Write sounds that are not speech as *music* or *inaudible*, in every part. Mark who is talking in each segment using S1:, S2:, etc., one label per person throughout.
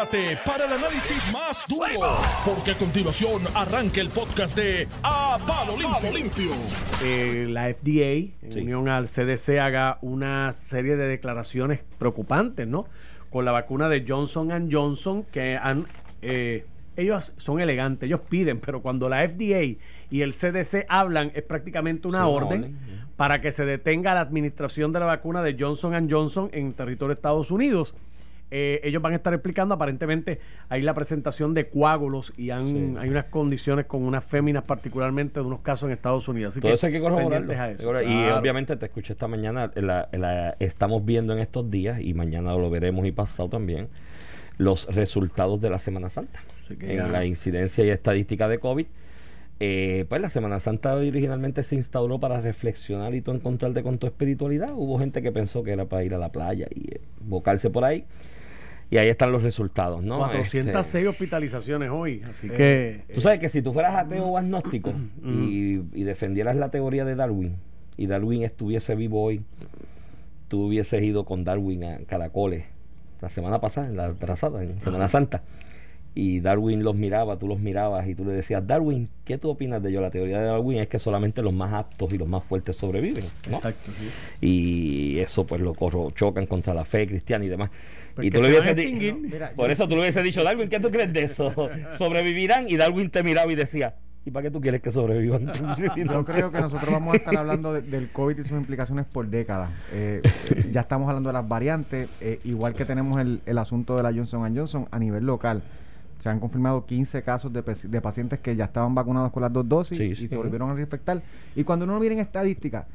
S1: prepárate para el análisis más duro, porque a continuación arranca el podcast de A Palo Limpio.
S2: Eh, la FDA, en unión al CDC, haga una serie de declaraciones preocupantes, ¿no? Con la vacuna de Johnson Johnson, que han... eh, ellos son elegantes, ellos piden, pero cuando la FDA y el CDC hablan, es prácticamente una
S3: Sí, una
S2: orden
S3: orden,
S2: para que se detenga la administración de la vacuna de Johnson Johnson en territorio de Estados Unidos. Eh, ellos van a estar explicando, aparentemente hay la presentación de coágulos y han,
S3: Sí.
S2: hay unas condiciones con unas féminas particularmente de unos casos en Estados Unidos. Así
S3: Todo eso hay que corroborarlo.
S2: a eso.
S3: Y
S2: Claro.
S3: obviamente te escuché esta mañana, la- la- estamos viendo en estos días, y mañana lo veremos y pasado también, los resultados de la Semana Santa.
S2: Que
S3: en
S2: ya-
S3: la incidencia y estadística de COVID. Eh, pues la Semana Santa originalmente se instauró para reflexionar y tú encontrarte con tu espiritualidad. Hubo gente que pensó que era para ir a la playa y eh, bocarse por ahí. Y ahí están los resultados, ¿no?
S2: 406
S3: Este,
S2: hospitalizaciones hoy, así que...
S3: Tú sabes que si tú fueras ateo o agnóstico y, y defendieras la teoría de Darwin y Darwin estuviese vivo hoy, tú hubieses ido con Darwin a Caracoles la semana pasada, en la atrasada, en Semana Santa. Y Darwin los miraba, tú los mirabas y tú le decías, Darwin, ¿qué tú opinas de ello? La teoría de Darwin es que solamente los más aptos y los más fuertes sobreviven. ¿no?
S2: Exacto, sí.
S3: Y eso pues lo corro, chocan contra la fe cristiana y demás. Y tú le hubieses di-
S2: extinguir.
S4: Mira,
S3: por
S4: yo-
S3: eso tú le hubieses dicho, Darwin, ¿qué tú crees de eso? *laughs* ¿Sobrevivirán? Y Darwin te miraba y decía, ¿y para qué tú quieres que sobrevivan? *laughs* *laughs*
S4: Yo creo que nosotros vamos a estar hablando de- del COVID y sus implicaciones por décadas. Eh, eh, ya estamos hablando de las variantes, eh, igual que tenemos el, el asunto de la Johnson Johnson a nivel local. Se han confirmado 15 casos de, pacientes que ya estaban vacunados con las dos dosis
S3: Sí,
S4: y se volvieron a reinfectar. Y cuando uno mira en estadística,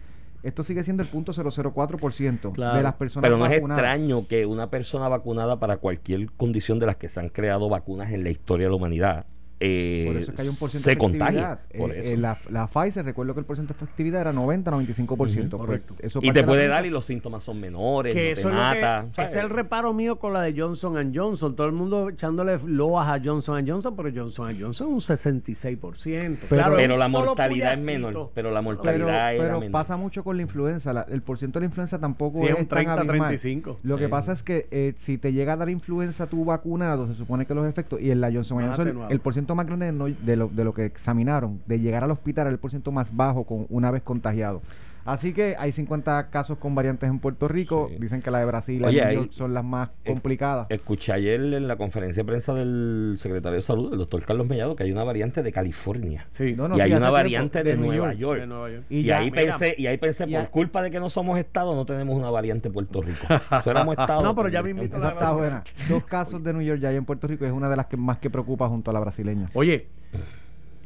S4: esto sigue siendo el punto 004%
S2: Claro.
S4: de las personas
S3: Pero no es extraño que una persona vacunada para cualquier condición de las que se han creado vacunas en la historia de la humanidad eh,
S4: Por eso es que hay un por ciento
S3: se
S4: efectividad.
S3: Por
S4: Eh,
S3: eso.
S4: eh, la, la Pfizer, recuerdo que el porcentaje de efectividad era 90-95%. Pues,
S2: correcto.
S4: eso
S3: y te puede dar y los síntomas son menores,
S2: que
S3: no
S2: eso
S3: te
S2: es lo
S3: mata.
S2: que, es el reparo mío con la de Johnson Johnson. Todo el mundo echándole loas a Johnson Johnson, pero Johnson Johnson un 66%.
S4: Pero-
S2: claro,
S3: pero la mortalidad es menor. Pero la
S4: Pero,
S3: mortalidad
S4: pero
S3: menor.
S4: pasa mucho con la influenza. la- el porcentaje de la influenza tampoco
S2: Sí, es un
S4: tan
S2: 30,
S4: abismal.
S2: 35.
S4: Lo que pasa es que eh, si te llega a dar influenza tú vacunado, se supone que los efectos, y en la Johnson Johnson,
S2: atenuados.
S4: el porcentaje más grande de, no- de lo, de lo que examinaron, de llegar al hospital, era el porcentaje más bajo con una vez contagiado. Así que hay 50 casos con variantes en Puerto Rico.
S3: Sí.
S4: Dicen que la de Brasil y
S3: Oye,
S4: New York son las más
S3: eh,
S4: complicadas.
S3: Escuché ayer en la conferencia de prensa del secretario de Salud, el doctor Carlos Mellado, que hay una variante de California.
S2: Sí,
S4: No, no,
S3: y hay una variante de, Nueva
S4: York.
S3: York.
S2: de Nueva York.
S3: Y,
S4: ya-
S3: ahí
S2: mira,
S3: pensé, y ahí pensé,
S4: y
S3: por
S4: a-
S3: culpa de que no somos estado, no tenemos una variante en Puerto Rico. *laughs* Estado.
S2: No, pero ya mismito
S4: Esa está buena. Dos casos de New York ya hay en Puerto Rico y es una de las que más que preocupa junto a la brasileña.
S2: Oye,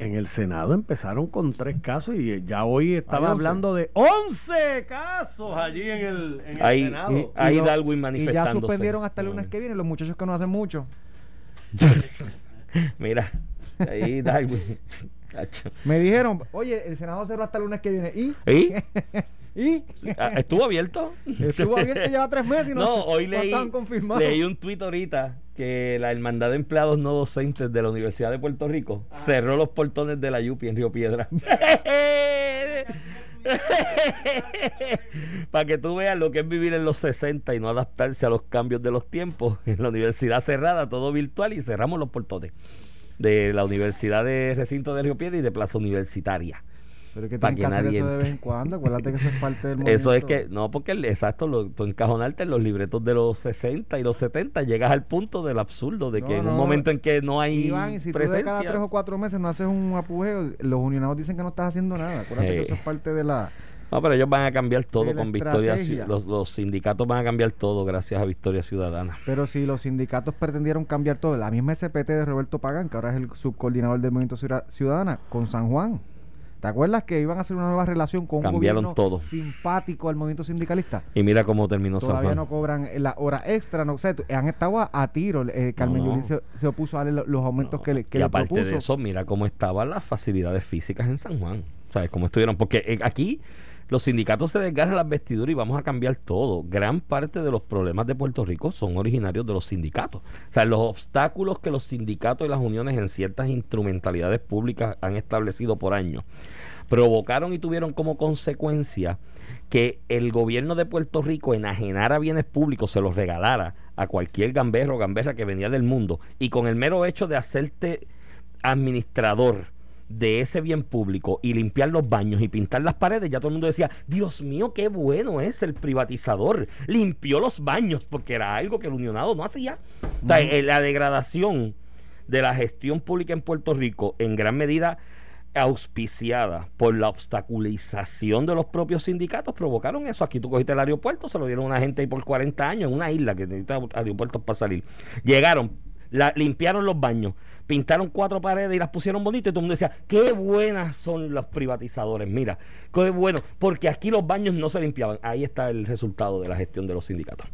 S2: en el Senado empezaron con tres casos y ya hoy estaba
S4: Hay once.
S2: hablando de 11 casos allí en el, en el
S3: Ahí-
S2: Senado.
S3: y- Ahí
S4: lo-
S3: Darwin
S4: Y ya
S3: manifestándose.
S4: suspendieron hasta el lunes
S3: Mm.
S4: que viene los muchachos que no hacen mucho. *laughs*
S3: Mira, ahí Darwin. *laughs*
S4: Me dijeron, oye, el Senado cerró hasta el lunes que viene. ¿Y?
S3: ¿Y? *laughs*
S4: ¿Y?
S3: Ah, ¿Estuvo abierto?
S4: Estuvo abierto lleva tres meses y no,
S3: No, hoy
S4: no
S3: leí,
S4: estaban confirmados.
S3: leí un tuit ahorita que la Hermandad de Empleados No Docentes de la Universidad de Puerto Rico cerró los portones de la Yupi en Río Piedra. *laughs* Para que tú veas lo que es vivir en los 60 y no adaptarse a los cambios de los tiempos. En la universidad cerrada, todo virtual y cerramos los portones de la Universidad de Recinto de Río Piedra y de Plaza Universitaria.
S4: Pero es que
S3: pa'
S4: tienen que
S3: que
S4: hacer
S3: nadie
S4: eso de vez en cuando. Acuérdate que eso es parte del *laughs*
S3: Eso es
S4: movimiento.
S3: que, no, porque el, exacto, lo, tú encajonarte en los libretos de los 60 y los 70, llegas al punto del absurdo, de que
S4: No,
S3: en un momento en que no hay
S4: Iván, y si tú de
S3: presencia.
S4: cada tres o cuatro meses no haces un apugeo, los unionados dicen que no estás haciendo nada. Acuérdate
S3: Hey.
S4: que eso es parte de la...
S3: No, pero ellos van a cambiar todo con Victoria. Los, los sindicatos van a cambiar todo gracias a Victoria Ciudadana.
S4: Pero si los sindicatos pretendieron cambiar todo, la misma SPT de Roberto Pagán, que ahora es el subcoordinador del Movimiento Ciudad- Ciudadana, con San Juan. ¿Te acuerdas que iban a hacer una nueva relación con un gobierno
S3: todo.
S4: simpático al movimiento sindicalista?
S3: Y mira cómo terminó San
S4: Todavía
S3: Juan.
S4: no cobran la hora extra, no sé, han estado a, a tiro. Eh, Carmen
S3: No.
S4: Yulín se, se opuso a darle lo- los aumentos que le, que
S3: y
S4: le
S3: aparte
S4: propuso.
S3: de eso, mira cómo estaban las facilidades físicas en San Juan. ¿Sabes cómo estuvieron? Porque eh, aquí los sindicatos se desgarran las vestiduras y vamos a cambiar todo. Gran parte de los problemas de Puerto Rico son originarios de los sindicatos. O sea, los obstáculos que los sindicatos y las uniones en ciertas instrumentalidades públicas han establecido por años provocaron y tuvieron como consecuencia que el gobierno de Puerto Rico enajenara bienes públicos, se los regalara a cualquier gamberro o gamberra que venía del mundo y con el mero hecho de hacerte administrador de ese bien público y limpiar los baños y pintar las paredes, ya todo el mundo decía, Dios mío, qué bueno es el privatizador. Limpió los baños porque era algo que el unionado no hacía. Eh, la degradación de la gestión pública en Puerto Rico en gran medida auspiciada por la obstaculización de los propios sindicatos provocaron eso. Aquí tú cogiste el aeropuerto, se lo dieron a una gente ahí por 40 años en una isla que necesita aeropuertos para salir. Llegaron, la, limpiaron los baños, pintaron cuatro paredes y las pusieron bonitas y todo el mundo decía, qué buenas son los privatizadores, mira, qué bueno, porque aquí los baños no se limpiaban. Ahí está el resultado de la gestión de los sindicatos.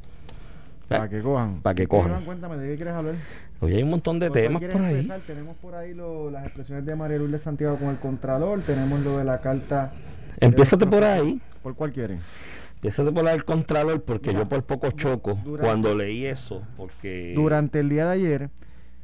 S4: Para que cojan.
S3: Para que cojan.
S4: Cuéntame, ¿de qué quieres hablar?
S3: Hoy hay un montón de temas por ahí.
S4: Tenemos por ahí las expresiones de María Lourdes Santiago con el Contralor, tenemos lo de la carta...
S3: Empiézate por ahí.
S4: ¿Por cuál quieren?
S3: Empiézate por el Contralor porque yo por poco choco cuando leí eso. porque
S4: Durante el día de ayer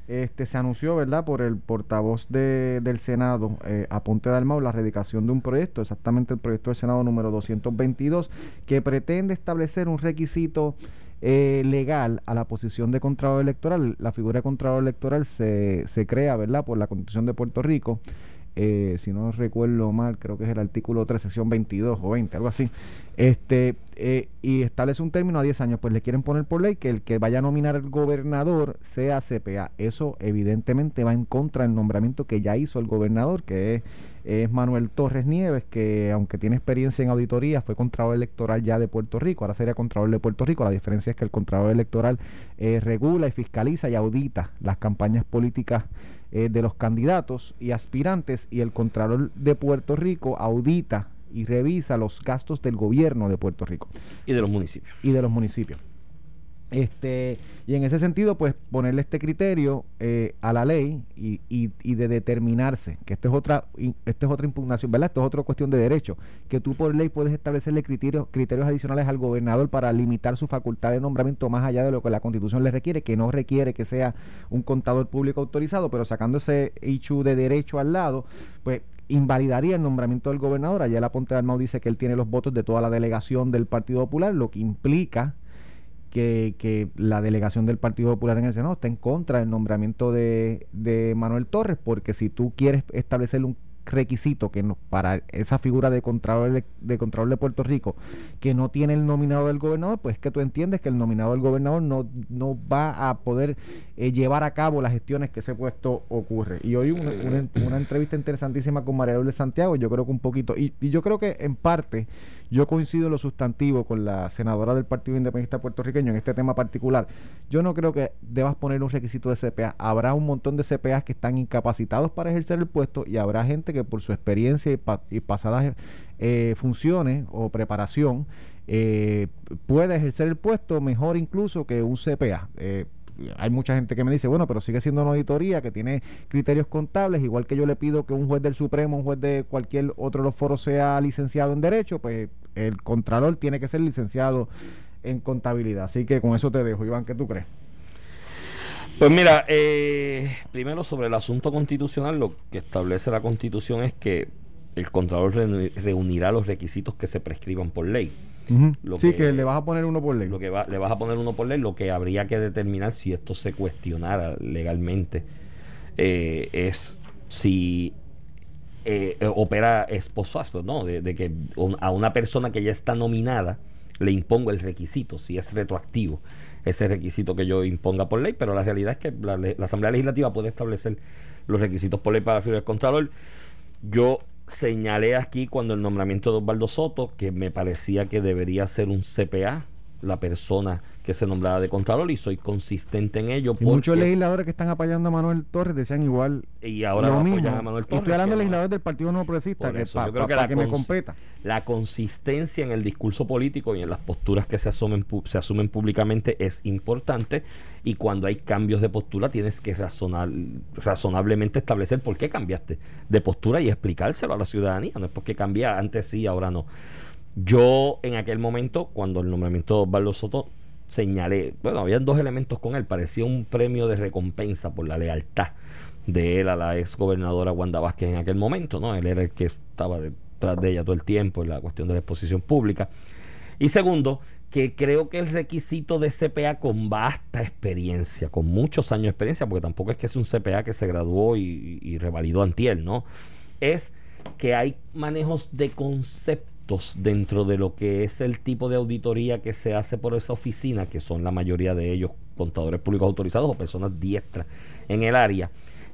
S4: este se anunció, ¿verdad?, por el portavoz de, del Senado, eh, Aponte Dalmau, la radicación de un proyecto, exactamente el proyecto del Senado número 222, que pretende establecer un requisito eh, legal a la posición de Contralor Electoral. La figura de Contralor Electoral se, se crea, ¿verdad?, por la Constitución de Puerto Rico. Eh, si no recuerdo mal, creo que es el artículo 3, sección 22 o 20, algo así. Este, eh, y establece un término a 10 años, pues le quieren poner por ley que el que vaya a nominar al gobernador sea CPA. Eso evidentemente va en contra del nombramiento que ya hizo el gobernador, que es es Manuel Torres Nieves, que aunque tiene experiencia en auditoría, fue Contralor Electoral ya de Puerto Rico, ahora sería Contralor de Puerto Rico. La diferencia es que el Contralor Electoral eh, regula y fiscaliza y audita las campañas políticas eh, de los candidatos y aspirantes, y el Contralor de Puerto Rico audita y revisa los gastos del gobierno de Puerto Rico.
S3: Y de los municipios.
S4: Y de los municipios. Este, y en ese sentido, pues ponerle este criterio eh, a la ley y, y, de determinarse, que esta es otra, esta es otra impugnación, ¿verdad? Esto es otra cuestión de derecho, que tú por ley puedes establecerle criterios, criterios adicionales al gobernador para limitar su facultad de nombramiento más allá de lo que la constitución le requiere, que no requiere que sea un contador público autorizado, pero sacando ese de derecho al lado, pues invalidaría el nombramiento del gobernador. Allá la Ponte de Armado dice que él tiene los votos de toda la delegación del Partido Popular, lo que implica que, la delegación del Partido Popular en el Senado está en contra del nombramiento de, de Manuel Torres, porque si tú quieres establecer un requisito que no, para esa figura de contralor de, de de Puerto Rico que no tiene el nominado del gobernador, pues es que tú entiendes que el nominado del gobernador no, no va a poder eh, llevar a cabo las gestiones que ese puesto ocurre. Y hoy una, una, entrevista interesantísima con María Lourdes Santiago, yo creo que un poquito, y, y yo creo que en parte yo coincido en lo sustantivo con la senadora del Partido Independiente puertorriqueño en este tema particular. Yo no creo que debas poner un requisito de CPA. Habrá un montón de CPAs que están incapacitados para ejercer el puesto y habrá gente que por su experiencia y, pasadas eh, funciones o preparación eh, puede ejercer el puesto mejor incluso que un CPA. Eh, hay mucha gente que me dice, bueno, pero sigue siendo una auditoría que tiene criterios contables, igual que yo le pido que un juez del Supremo, un juez de cualquier otro de los foros sea licenciado en Derecho, pues el Contralor tiene que ser licenciado en contabilidad. Así que con eso te dejo, Iván, ¿qué tú crees?
S3: Pues mira, eh, primero sobre el asunto constitucional, lo que establece la constitución es que el Contralor reunirá los requisitos que se prescriban por ley
S4: sí, que, le vas a poner uno por ley.
S3: Lo que le vas a poner uno por ley, lo que habría que determinar si esto se cuestionara legalmente eh, es si eh, opera esposazo, ¿no? De, que a una persona que ya está nominada le impongo el requisito, si es retroactivo ese requisito que yo imponga por ley, pero la realidad es que la, Asamblea Legislativa puede establecer los requisitos por ley para la figura del Contralor. Yo señalé aquí cuando el nombramiento de Osvaldo Soto que me parecía que debería ser un CPA la persona que se nombraba de Contralor y soy consistente en ello.
S4: muchos legisladores que están apoyando a Manuel Torres decían igual.
S3: Y ahora lo mismo. a Manuel Torres.
S4: Estoy hablando de legisladores del Partido No Progresista, que para que me competa.
S3: La consistencia en el discurso político y en las posturas que se asumen, se asumen públicamente es importante y cuando hay cambios de postura tienes que razonar, razonablemente establecer por qué cambiaste de postura y explicárselo a la ciudadanía. No es porque cambia antes sí, ahora no. Yo en aquel momento, cuando el nombramiento de Osvaldo Soto, señalé, bueno, había dos elementos con él, parecía un premio de recompensa por la lealtad de él a la ex gobernadora Wanda Vázquez en aquel momento, ¿no? Él era el que estaba detrás de ella todo el tiempo en la cuestión de la exposición pública. Y segundo, que creo que el requisito de CPA con vasta experiencia, con muchos años de experiencia, porque tampoco es que es un CPA que se graduó y, y revalidó antiel, ¿no? Es que hay manejos de conceptos dentro de lo que es el tipo de auditoría que se hace por esa oficina, que son la mayoría de ellos contadores públicos autorizados o personas diestras en el área,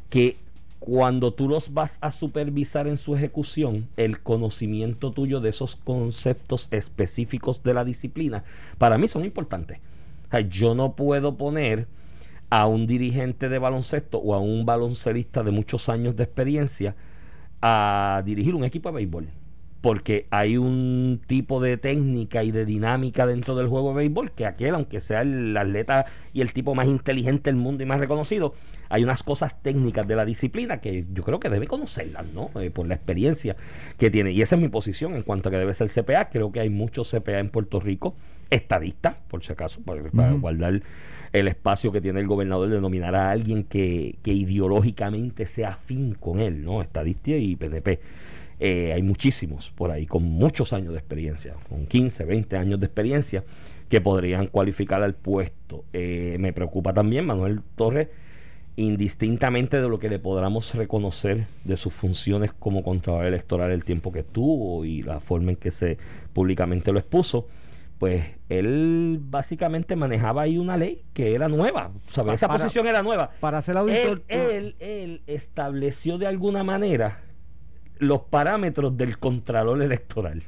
S3: que cuando tú los vas a supervisar en su ejecución, el conocimiento tuyo de esos conceptos específicos de la disciplina, para mí son importantes. yo no puedo poner a un dirigente de baloncesto o a un baloncelista de muchos años de experiencia a dirigir un equipo de béisbol porque hay un tipo de técnica y de dinámica dentro del juego de béisbol que aquel, aunque sea el atleta y el tipo más inteligente del mundo y más reconocido, hay unas cosas técnicas de la disciplina que yo creo que debe conocerlas, ¿no? Eh, por la experiencia que tiene. Y esa es mi posición en cuanto a que debe ser CPA. Creo que hay muchos CPA en Puerto Rico, estadistas, por si acaso, para, guardar el espacio que tiene el gobernador de nominar a alguien que, que ideológicamente sea afín con él, ¿no? Estadista y PNP eh, hay muchísimos por ahí con muchos años de experiencia, con 15, 20 años de experiencia, que podrían cualificar al puesto. Eh, me preocupa también Manuel Torres, indistintamente de lo que le podamos reconocer de sus funciones como Contralor Electoral, el tiempo que tuvo y la forma en que se públicamente lo expuso pues él básicamente manejaba ahí una ley que era nueva, esa posición era nueva.
S4: Para hacer auditor.
S3: él, él estableció de alguna manera los parámetros del Contralor Electoral.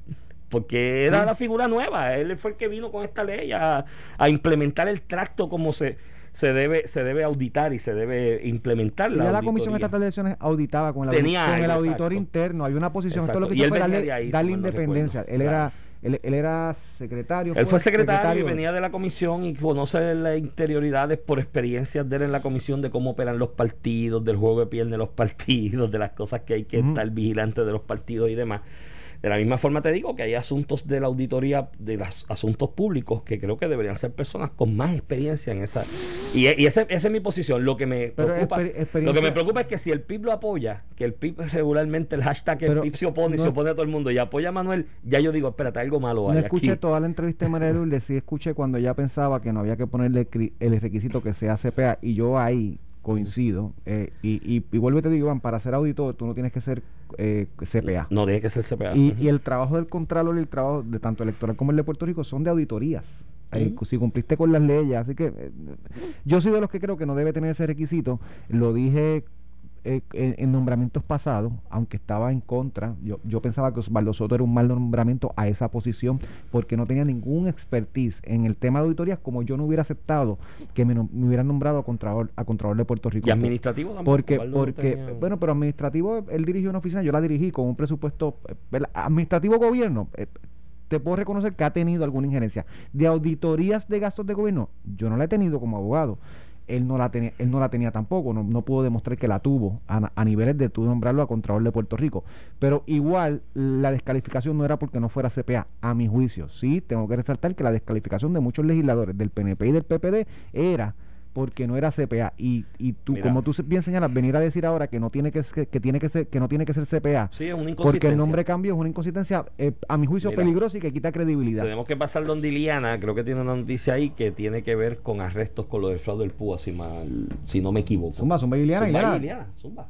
S3: Porque era la figura nueva, él fue el que vino con esta ley a, implementar el tracto como se, se debe se debe auditar y se debe implementar
S4: la, ya la Comisión Estatal de Elecciones auditaba con el, el auditor interno. Hay una posición, esto lo que hizo fue darle, independencia. él era él, era secretario.
S3: Él fue, secretario, y venía de la comisión y conoce las interioridades por experiencias de él en la comisión de cómo operan los partidos, del juego de piel de los *laughs* partidos, de las cosas que hay que estar vigilante de los partidos y demás. De la misma forma te digo que hay asuntos de la auditoría, de los asuntos públicos, que creo que deberían ser personas con más experiencia en esa. Y, y esa es mi posición. Lo que me preocupa, lo que me preocupa es que si el PIB lo apoya, que el PIB regularmente el hashtag el PIB se opone y se opone a todo el mundo y apoya a Manuel, ya yo digo, espérate, algo malo
S4: hay. No escuché toda la entrevista de María Lourdes, sí escuché cuando ya pensaba que no había que ponerle el requisito que sea CPA, y yo ahí coincido. Eh, y, y, vuelvo y te digo, Iván, para ser auditor tú no tienes que ser eh, CPA.
S3: No tiene que ser CPA.
S4: Y, y, el trabajo del Contralor y el trabajo de tanto electoral como el de Puerto Rico son de auditorías. Eh, si cumpliste con las leyes, así que yo soy de los que creo que no debe tener ese requisito. Lo dije eh, en, nombramientos pasados, aunque estaba en contra, yo, yo pensaba que Osvaldo Soto era un mal nombramiento a esa posición porque no tenía ningún expertise en el tema de auditorías, como yo no hubiera aceptado que me, me hubieran nombrado a Contralor, a Contralor de Puerto Rico.
S3: ¿Y administrativo tampoco?
S4: Porque, porque bueno, pero administrativo, él dirigió una oficina, yo la dirigí con un presupuesto, administrativo gobierno. Eh, te puedo reconocer que ha tenido alguna injerencia. De auditorías de gastos de gobierno, yo no la he tenido como abogado él no la tenía, él no la tenía tampoco, no, no pudo demostrar que la tuvo a, niveles de tu nombrarlo a Contralor de Puerto Rico. Pero igual la descalificación no era porque no fuera CPA, a mi juicio. Sí, tengo que resaltar que la descalificación de muchos legisladores del PNP y del PPD era porque no era CPA y, y tú como tú bien señalas venir a decir ahora que no tiene que, que, tiene que ser que no tiene que ser CPA
S3: sí, es una
S4: porque el nombre cambio es una inconsistencia eh, a mi juicio peligrosa y que quita credibilidad.
S3: Tenemos que pasar donde Iliana creo que tiene una noticia ahí que tiene que ver con arrestos con lo del fraude del PUA si, mal, si no me equivoco.
S4: Zumba, Zumba Iliana
S3: Zumba, Iliana, Zumba.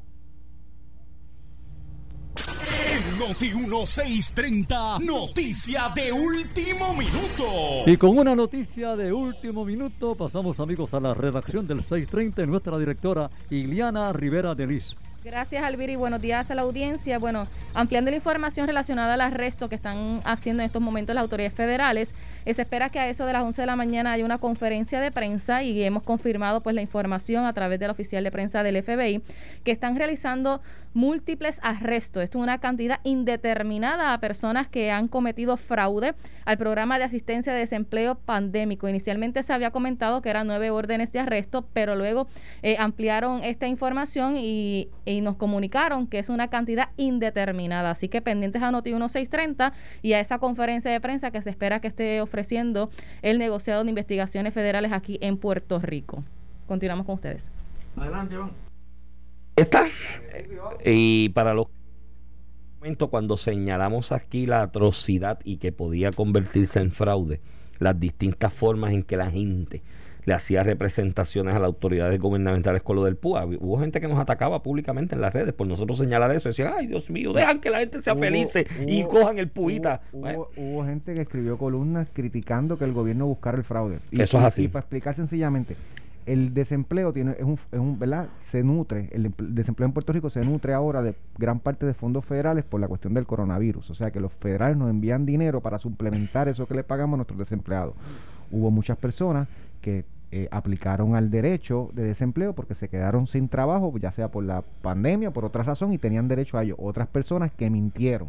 S1: Noti 1630, noticia de último minuto.
S5: Y con una noticia de último minuto, pasamos amigos a la redacción del 630, nuestra directora Iliana Rivera de Liz.
S6: Gracias, Alvira, y buenos días a la audiencia. Bueno, ampliando la información relacionada al arresto que están haciendo en estos momentos las autoridades federales, eh, se espera que a eso de las 11 de la mañana haya una conferencia de prensa y hemos confirmado pues la información a través del oficial de prensa del FBI que están realizando múltiples arrestos. Esto es una cantidad indeterminada a personas que han cometido fraude al programa de asistencia de desempleo pandémico. Inicialmente se había comentado que eran nueve órdenes de arresto, pero luego eh, ampliaron esta información y, nos comunicaron que es una cantidad indeterminada. Así que pendientes a Noti 1630 y a esa conferencia de prensa que se espera que esté ofreciendo el negociado de investigaciones federales aquí en Puerto Rico. Continuamos con ustedes.
S3: Adelante, Iván está. Y para los cuando señalamos aquí la atrocidad y que podía convertirse en fraude, las distintas formas en que la gente le hacía representaciones a las autoridades gubernamentales con lo del PUA. Hubo gente que nos atacaba públicamente en las redes por nosotros señalar eso. Decían, ay Dios mío, dejan que la gente sea feliz y cojan el puita.
S4: Hubo, gente que escribió columnas criticando que el gobierno buscara el fraude.
S3: Y, eso es así.
S4: Y para explicar sencillamente, el desempleo tiene es un, es un, ¿verdad? se nutre el desempleo en Puerto Rico se nutre ahora de gran parte de fondos federales por la cuestión del coronavirus o sea que los federales nos envían dinero para suplementar eso que le pagamos a nuestros desempleados hubo muchas personas que eh, aplicaron al derecho de desempleo porque se quedaron sin trabajo, ya sea por la pandemia o por otra razón, y tenían derecho a ello. Otras personas que mintieron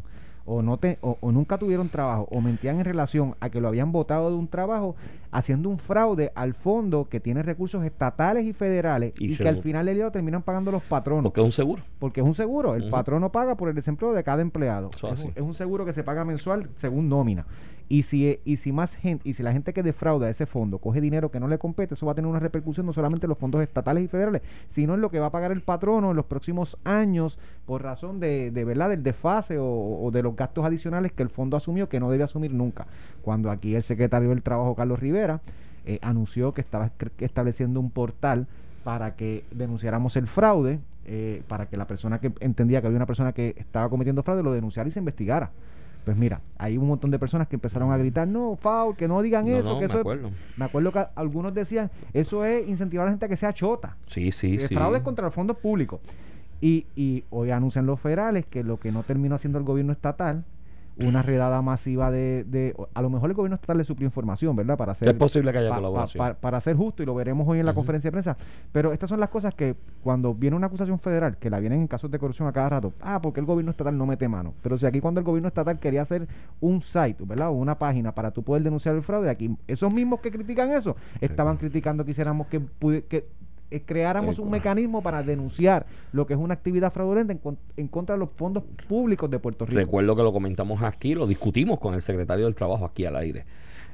S4: o, no te, o, nunca tuvieron trabajo o mentían en relación a que lo habían votado de un trabajo haciendo un fraude al fondo que tiene recursos estatales y federales y, que al final del día terminan pagando los patronos.
S3: Porque es un seguro.
S4: Porque es un seguro. El patrono paga por el desempleo de cada empleado. es un seguro que se paga mensual según nómina. Y si, y si más gente, y si la gente que defrauda ese fondo coge dinero que no le compete, eso va a tener una repercusión no solamente en los fondos estatales y federales, sino en lo que va a pagar el patrono en los próximos años por razón de, de verdad del desfase o, de los gastos adicionales que el fondo asumió que no debe asumir nunca. Cuando aquí el secretario del Trabajo, Carlos Rivera, eh, anunció que estaba estableciendo un portal para que denunciáramos el fraude, eh, para que la persona que entendía que había una persona que estaba cometiendo fraude lo denunciara y se investigara. Pues mira, hay un montón de personas que empezaron a gritar, no, foul, que no digan eso, que
S3: me acuerdo.
S4: me acuerdo que algunos decían, eso es incentivar a la gente a que sea chota.
S3: Sí, sí,
S4: sí. Fraude contra los fondos públicos. Y, y hoy anuncian los federales que lo que no terminó haciendo el gobierno estatal una redada masiva de, de, a lo mejor el gobierno estatal le suplió información, ¿verdad? Para hacer
S3: es posible que haya colaboración.
S4: para ser justo y lo veremos hoy en la conferencia de prensa, pero estas son las cosas que cuando viene una acusación federal, que la vienen en casos de corrupción a cada rato, ah, porque el gobierno estatal no mete mano, pero si aquí cuando el gobierno estatal quería hacer un site, ¿verdad? O una página para tú poder denunciar el fraude, aquí esos mismos que critican eso, estaban criticando que hiciéramos que, que eh, creáramos un mecanismo para denunciar lo que es una actividad fraudulenta en, contra de los fondos públicos de Puerto Rico.
S3: Recuerdo que lo comentamos aquí, lo discutimos con el secretario del Trabajo aquí al aire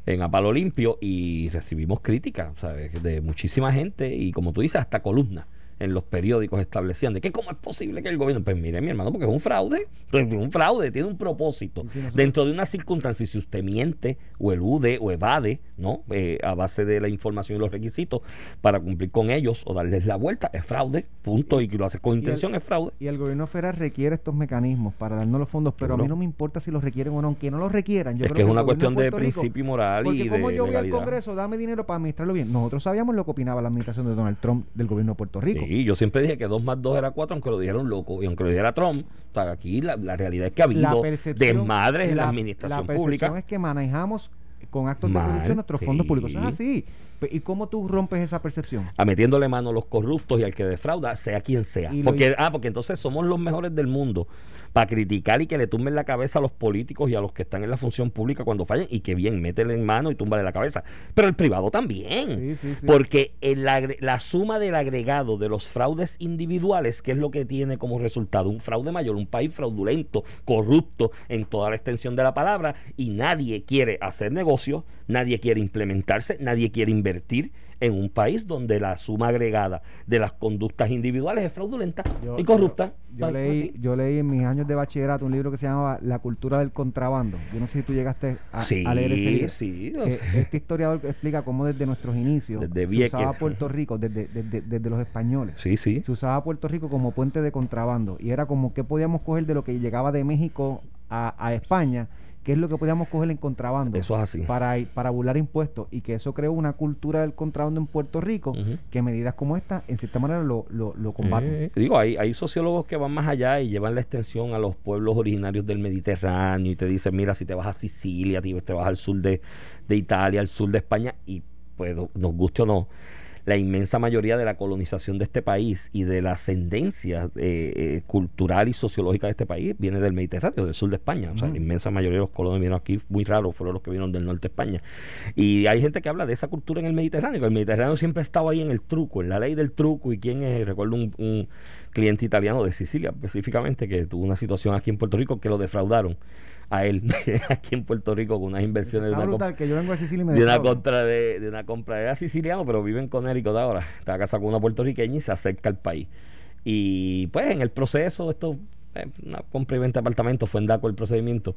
S3: en Apalo Limpio y recibimos críticas de muchísima gente y como tú dices, hasta columnas en los periódicos establecían de que cómo es posible que el gobierno, pues mire mi hermano, porque es un fraude, pues, un fraude, tiene un propósito. Dentro de una circunstancia, si usted miente o elude o evade, ¿no? Eh, a base de la información y los requisitos para cumplir con ellos o darles la vuelta, es fraude, punto, y que lo hace con intención, es fraude.
S4: Y el gobierno federal requiere estos mecanismos para darnos los fondos, pero a mí no me importa si los requieren o no, aunque no los requieran.
S3: Yo es que es una cuestión de, principio moral y de
S4: como yo
S3: voy al
S4: Congreso, dame dinero para administrarlo bien. Nosotros sabíamos lo que opinaba la administración de Donald Trump del gobierno de Puerto Rico.
S3: Sí, yo siempre dije que 2 más 2 era 4, aunque lo dijeron loco, y aunque lo dijera Trump, aquí la, realidad es que ha habido desmadres en la administración
S4: la
S3: pública.
S4: es que manejamos con actos de corrupción nuestros fondos públicos. es así. ¿Y cómo tú rompes esa percepción?
S3: A metiéndole mano a los corruptos y al que defrauda, sea quien sea. Porque, ah, porque entonces somos los mejores del mundo para criticar y que le tumben la cabeza a los políticos y a los que están en la función pública cuando fallen y que bien, métele en mano y túmbale la cabeza. Pero el privado también. Porque el, la suma del agregado de los fraudes individuales, que es lo que tiene como resultado un fraude mayor, un país fraudulento, corrupto en toda la extensión de la palabra y nadie quiere hacer negocio, nadie quiere implementarse, nadie quiere invertir en un país donde la suma agregada de las conductas individuales es fraudulenta y corrupta.
S4: Yo, leí, yo leí en mis años de bachillerato un libro que se llamaba La cultura del contrabando. Yo no sé si tú llegaste a, leer ese libro.
S3: Sí,
S4: este historiador explica cómo desde nuestros inicios se usaba Puerto Rico, desde, desde, los españoles.
S3: Sí, sí.
S4: Se usaba Puerto Rico como puente de contrabando. Y era como que podíamos coger de lo que llegaba de México a, a España qué es lo que podíamos coger en contrabando.
S3: Eso es así.
S4: Para, para burlar impuestos y que eso creó una cultura del contrabando en Puerto Rico que medidas como esta, en cierta manera, lo, lo, combaten.
S3: Eh, digo, hay, hay sociólogos que van más allá y llevan la extensión a los pueblos originarios del Mediterráneo y te dicen, mira, si te vas a Sicilia, te vas al sur de, de Italia, al sur de España, y pues nos guste o no la inmensa mayoría de la colonización de este país y de la ascendencia eh, eh, cultural y sociológica de este país viene del Mediterráneo, del sur de España. O sea, la inmensa mayoría de los colonos vinieron aquí, muy raros fueron los que vinieron del norte de España. Y hay gente que habla de esa cultura en el Mediterráneo, que el Mediterráneo siempre ha estado ahí en el truco, en la ley del truco. ¿Y quién es? Recuerdo un, un cliente italiano de Sicilia, específicamente, que tuvo una situación aquí en Puerto Rico que lo defraudaron a él *laughs* aquí en Puerto Rico con unas inversiones de una,
S4: que yo vengo a Sicilia
S3: de una compra de, de, una compra era siciliano pero vive en Connecticut ahora está casado con una puertorriqueña y se acerca al país y pues en el proceso esto eh, una compra y venta de apartamentos fue en DACO el procedimiento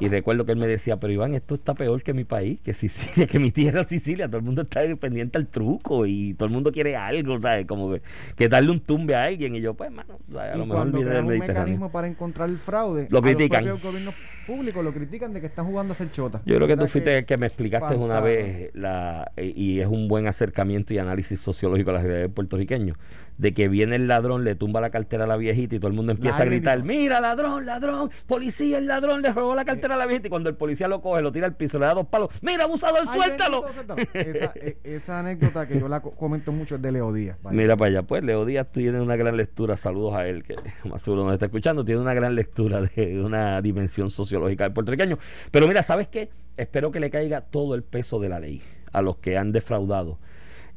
S3: Y recuerdo que él me decía, pero Iván, esto está peor que mi país, que Sicilia, *laughs* que mi tierra Sicilia. Todo el mundo está pendiente al truco y todo el mundo quiere algo, ¿sabes? Como que, darle un tumbe a alguien. Y yo, pues, mano,
S4: a lo mejor viene del Mediterráneo. un mecanismo para encontrar el fraude,
S3: lo critican.
S4: Los gobiernos públicos lo critican de que están jugando a ser chota.
S3: Yo creo que tú fuiste el que me explicaste una vez, la, y es un buen acercamiento y análisis sociológico a la realidad del puertorriqueño de que viene el ladrón, le tumba la cartera a la viejita y todo el mundo empieza a gritar, mira, ladrón, ladrón, policía, el ladrón le robó la cartera a la viejita y cuando el policía lo coge, lo tira al piso, le da dos palos, mira, abusador, suéltalo.
S4: esa, e, esa, anécdota que yo la comento mucho es de Leo Díaz.
S3: Mira para allá, pues Leo Díaz tiene una gran lectura, saludos a él, que *laughs* más seguro nos está escuchando, tiene una gran lectura de una dimensión sociológica del puertorriqueño. Pero mira, ¿sabes qué? Espero que le caiga todo el peso de la ley a los que han defraudado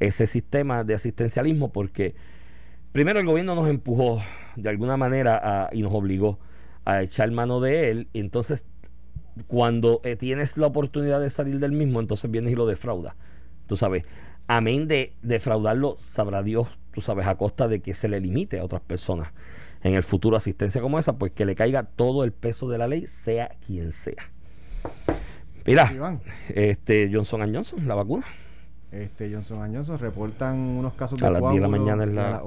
S3: ese sistema de asistencialismo porque primero el gobierno nos empujó de alguna manera y nos obligó a echar mano de él. Y entonces, cuando eh, tienes la oportunidad de salir del mismo, entonces vienes y lo defraudas. Tú sabes, amén de defraudarlo, sabrá Dios, tú sabes, a costa de que se le limite a otras personas en el futuro asistencia como esa, pues que le caiga todo el peso de la ley, sea quien sea. Mira, este Johnson Johnson, la vacuna.
S4: Este Johnson Johnson reportan unos casos de
S3: a las 10 de la mañana en la,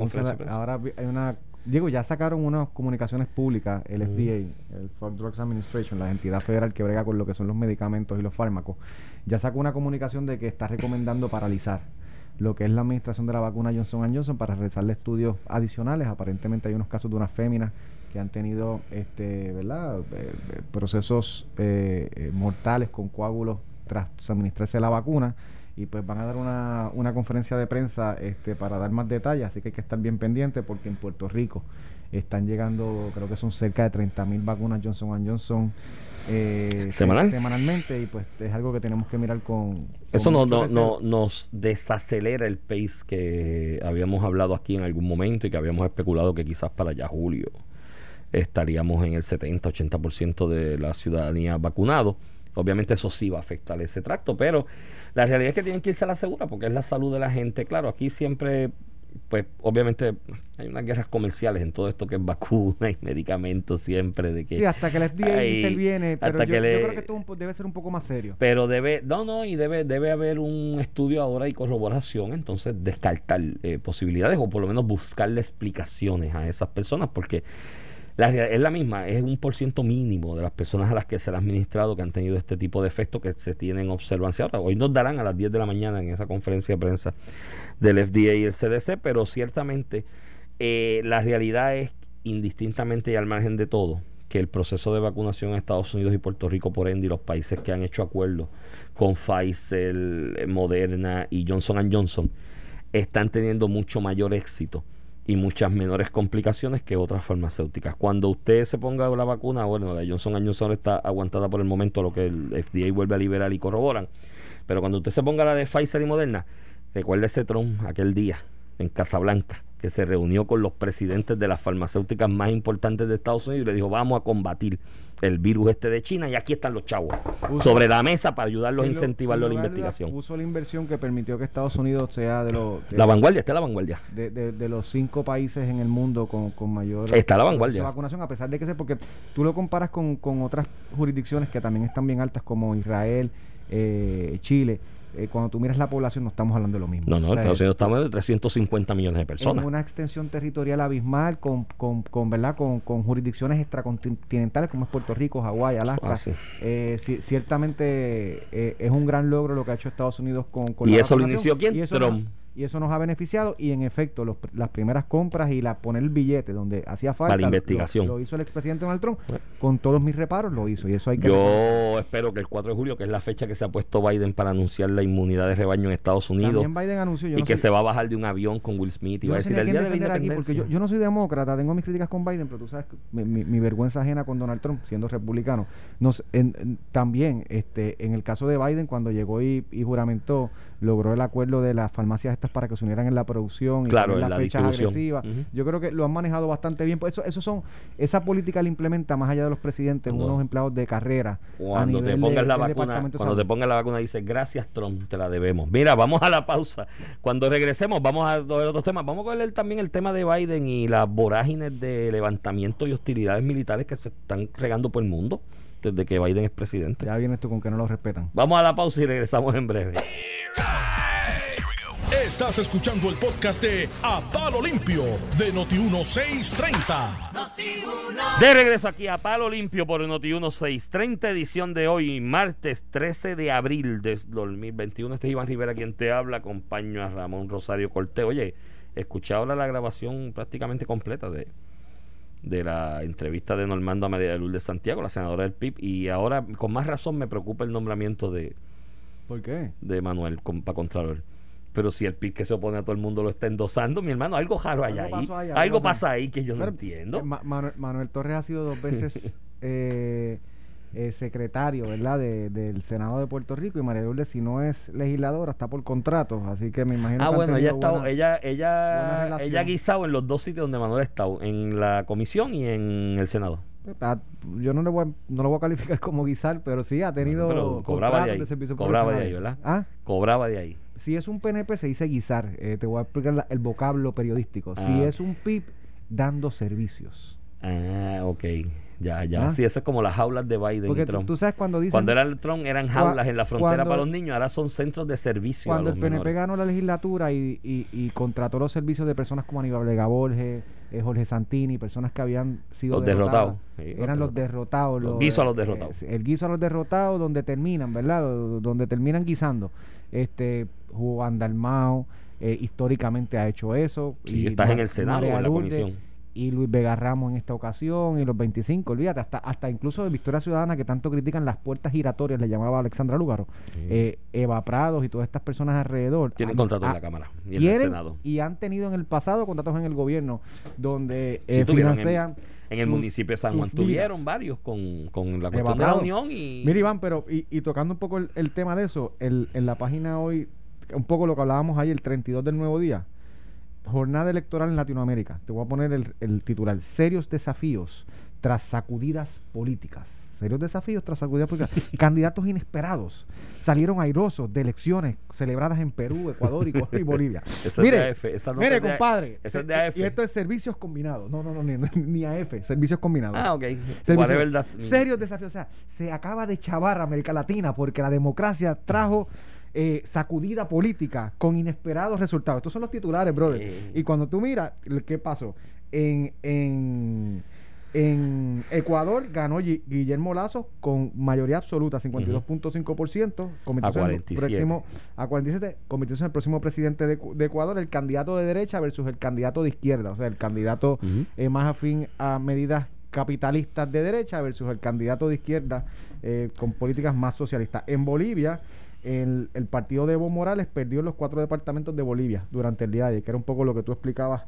S4: ahora hay una digo ya sacaron unas comunicaciones públicas el FDA el Food Drugs Administration la entidad federal que brega con lo que son los medicamentos y los fármacos ya sacó una comunicación de que está recomendando paralizar lo que es la administración de la vacuna Johnson Johnson para realizarle estudios adicionales. Aparentemente hay unos casos de unas féminas que han tenido este verdad eh, eh, procesos eh, mortales con coágulos tras administrarse la vacuna. Y pues van a dar una, una conferencia de prensa este, para dar más detalles, así que hay que estar bien pendiente porque en Puerto Rico están llegando, creo que son cerca de 30 mil vacunas Johnson Johnson eh, semanalmente y pues es algo que tenemos que mirar con...
S3: Eso no, no, no, nos desacelera el pace que habíamos hablado aquí en algún momento y que habíamos especulado que quizás para ya julio estaríamos en el 70-80% de la ciudadanía vacunado. Obviamente eso sí va a afectar ese tracto, pero la realidad es que tienen que irse a la segura porque es la salud de la gente. Claro, aquí siempre, pues obviamente hay unas guerras comerciales en todo esto que es vacuna *laughs* y medicamentos siempre. de que
S4: Sí, hasta que el FDA interviene, pero yo, creo que esto debe ser un poco más serio.
S3: Pero debe, no, no, y debe, debe haber un estudio ahora y corroboración, entonces descartar eh, posibilidades o por lo menos buscarle explicaciones a esas personas porque es la misma, es un por ciento mínimo de las personas a las que se le ha administrado que han tenido este tipo de efectos que se tienen observancia. Ahora, hoy nos darán a las 10 de la mañana en esa conferencia de prensa del FDA y el CDC, pero ciertamente eh, la realidad es indistintamente y al margen de todo que el proceso de vacunación en Estados Unidos y Puerto Rico, por ende, y los países que han hecho acuerdos con Pfizer, Moderna y Johnson Johnson, están teniendo mucho mayor éxito y muchas menores complicaciones que otras farmacéuticas. Cuando usted se ponga la vacuna, bueno, la Johnson Johnson está aguantada por el momento, lo que el FDA vuelve a liberar y corroboran. Pero cuando usted se ponga la de Pfizer y Moderna, recuerde ese Trump aquel día en Casablanca que se reunió con los presidentes de las farmacéuticas más importantes de Estados Unidos y le dijo, vamos a combatir el virus este de China y aquí están los chavos sobre la mesa para ayudarlos a incentivarlo a la investigación.
S4: Puso la inversión que permitió que Estados Unidos sea de los...
S3: la vanguardia, está la vanguardia.
S4: De, los cinco países en el mundo con, mayor...
S3: Está la vanguardia.
S4: Vacunación, a pesar de que sea, porque tú lo comparas con, con otras jurisdicciones que también están bien altas como Israel, eh, Chile eh, cuando tú miras la población no estamos hablando de lo mismo.
S3: No, no, Estados Unidos estamos de 350 millones de personas.
S4: En una extensión territorial abismal con, con, con ¿verdad? Con, con, jurisdicciones extracontinentales como es Puerto Rico, Hawái, Alaska. Ah, eh, ciertamente eh, es un gran logro lo que ha hecho Estados Unidos con, con
S3: ¿Y eso lo inició quién?
S4: Trump y eso nos ha beneficiado y en efecto los, las primeras compras y la poner el billete donde hacía falta
S3: la investigación.
S4: lo, hizo el expresidente Donald Trump con todos mis reparos lo hizo y eso hay que
S3: yo espero que el 4 de julio que es la fecha que se ha puesto Biden para anunciar la inmunidad de rebaño en Estados Unidos
S4: Biden anunció,
S3: y que se va a bajar de un avión con Will Smith y va a decir el día de la independencia
S4: porque yo, yo, no soy demócrata tengo mis críticas con Biden pero tú sabes mi, mi, vergüenza ajena con Donald Trump siendo republicano. Nos, en, también este en el caso de Biden cuando llegó y, y juramentó logró el acuerdo de las farmacias estas para que se unieran en la producción y
S3: claro,
S4: en
S3: las fechas agresivas.
S4: Yo creo que lo han manejado bastante bien. Pues eso, eso son, esa política la implementa más allá de los presidentes, unos empleados de carrera.
S3: Cuando te pongas la vacuna, cuando te pongas la vacuna dice gracias Trump, te la debemos. Mira, vamos a la pausa. Cuando regresemos, vamos a ver otros temas. Vamos a ver también el tema de Biden y las vorágines de levantamiento y hostilidades militares que se están regando por el mundo desde que Biden es presidente.
S4: Ya vienes tú con que no lo respetan.
S3: Vamos a la pausa y regresamos en breve.
S1: Estás escuchando el podcast de A Palo Limpio de Noti1630.
S3: De regreso aquí a Palo Limpio por Noti 1630, edición de hoy, martes 13 de abril de 2021. Este es Iván Rivera quien te habla, acompaño a Ramón Rosario Cortés. Oye, escuché ahora la grabación prácticamente completa de, de la entrevista de Normando a María de Luz de Santiago, la senadora del PIB, y ahora con más razón me preocupa el nombramiento de,
S4: ¿Por qué?
S3: de Manuel para Contralor. Pero si el PIB que se opone a todo el mundo lo está endosando, mi hermano, algo raro hay
S4: Algo
S3: ahí. algo pasa ahí que yo no entiendo.
S4: eh, Ma- Manuel, Manuel Torres ha sido dos veces *laughs* eh, eh, secretario, ¿verdad? De- del Senado de Puerto Rico y María Lourdes, si no es legisladora, está por contrato. Así que me imagino
S3: Ah,
S4: que
S3: bueno, ella ha estado,
S4: buena-
S3: ella, ella, ella ha guisado en los dos sitios donde Manuel ha estado, en la comisión y en el Senado.
S4: Ah, Yo no le voy a, no lo voy a calificar *laughs* como guisar, pero sí ha tenido.
S3: Pero cobraba de ahí, cobraba de ahí. ¿verdad?
S4: Ah,
S3: Cobraba de ahí.
S4: si es un PNP se dice guisar. Eh, te voy a explicar la- el vocablo periodístico. Si
S3: Ah.
S4: es un PIB, dando servicios.
S3: Ah, ok. Ya, ya.
S4: Ah.
S3: Sí, eso es como las jaulas de Biden
S4: Porque
S3: y
S4: tú,
S3: Trump.
S4: tú sabes cuando dicen.
S3: Cuando era el Trump eran jaulas en la frontera
S4: cuando-
S3: para los niños, ahora son centros de servicio
S4: cuando
S3: a los
S4: el PNP
S3: menores.
S4: ganó la legislatura y, y- y contrató los servicios de personas como Aníbal Vega Borges, eh, Jorge Santini, personas que habían sido
S3: Los derrotados. Sí,
S4: eran los derrotados.
S3: Los
S4: los-
S3: guisos a los
S4: eh,
S3: derrotados.
S4: eh, el guiso a los derrotados donde terminan, ¿verdad? Do- Donde terminan guisando. Este, Juan Dalmao eh, históricamente ha hecho eso.
S3: Sí,
S4: y
S3: estás en el Senado o en la
S4: Lourdes,
S3: comisión.
S4: Y Luis Vega Ramos en esta ocasión y los 25, olvídate, hasta, hasta incluso de Victoria Ciudadana que tanto critican las puertas giratorias, le llamaba Alexandra Lúgaro, eh, Eva Prados y todas estas personas alrededor.
S3: Tienen
S4: han-
S3: contrato en
S4: ah,
S3: la Cámara y en el Senado.
S4: y han tenido en el pasado contratos en el gobierno donde
S3: Sí,
S4: eh,
S3: en-
S4: financian
S3: En el
S4: sus-
S3: municipio de San Juan tuvieron
S4: vidas.
S3: varios con, con la cuestión
S4: Eva
S3: de la unión y...
S4: Mira Iván, pero y, y tocando un poco el, el tema de eso, el, en la página hoy, un poco lo que hablábamos ayer, el 32 del Nuevo Día, jornada electoral en Latinoamérica. Te voy a poner el, el titular, serios desafíos tras sacudidas políticas. Serios desafíos tras sacudidas políticas. *laughs* Candidatos inesperados salieron airosos de elecciones celebradas en Perú, Ecuador y, y Bolivia. *laughs*
S3: Eso es
S4: mire,
S3: de AF, esa nota
S4: mire,
S3: es de-
S4: compadre.
S3: eso es de
S4: se-
S3: AF.
S4: Y esto es servicios combinados. No, no, no, ni, ni AF, servicios combinados.
S3: Ah, ok.
S4: Servicios- serios desafíos. O sea, se acaba de chavar América Latina porque la democracia trajo eh, sacudida política con inesperados resultados. Estos son los titulares, brother.
S3: Eh.
S4: Y cuando tú miras, ¿qué pasó? En, en, en Ecuador ganó Gui- Guillermo Lazo con mayoría absoluta, 52.5%, convirtiéndose en el
S3: 47.
S4: próximo a 47, convirtiéndose en el próximo presidente de, Ecu- de Ecuador, el candidato de derecha versus el candidato de izquierda, o sea, el candidato eh, más afín a medidas capitalistas de derecha versus el candidato de izquierda eh, con políticas más socialistas. En Bolivia, el, el partido de Evo Morales perdió los cuatro departamentos de Bolivia durante el día de ayer, que era un poco lo que tú explicabas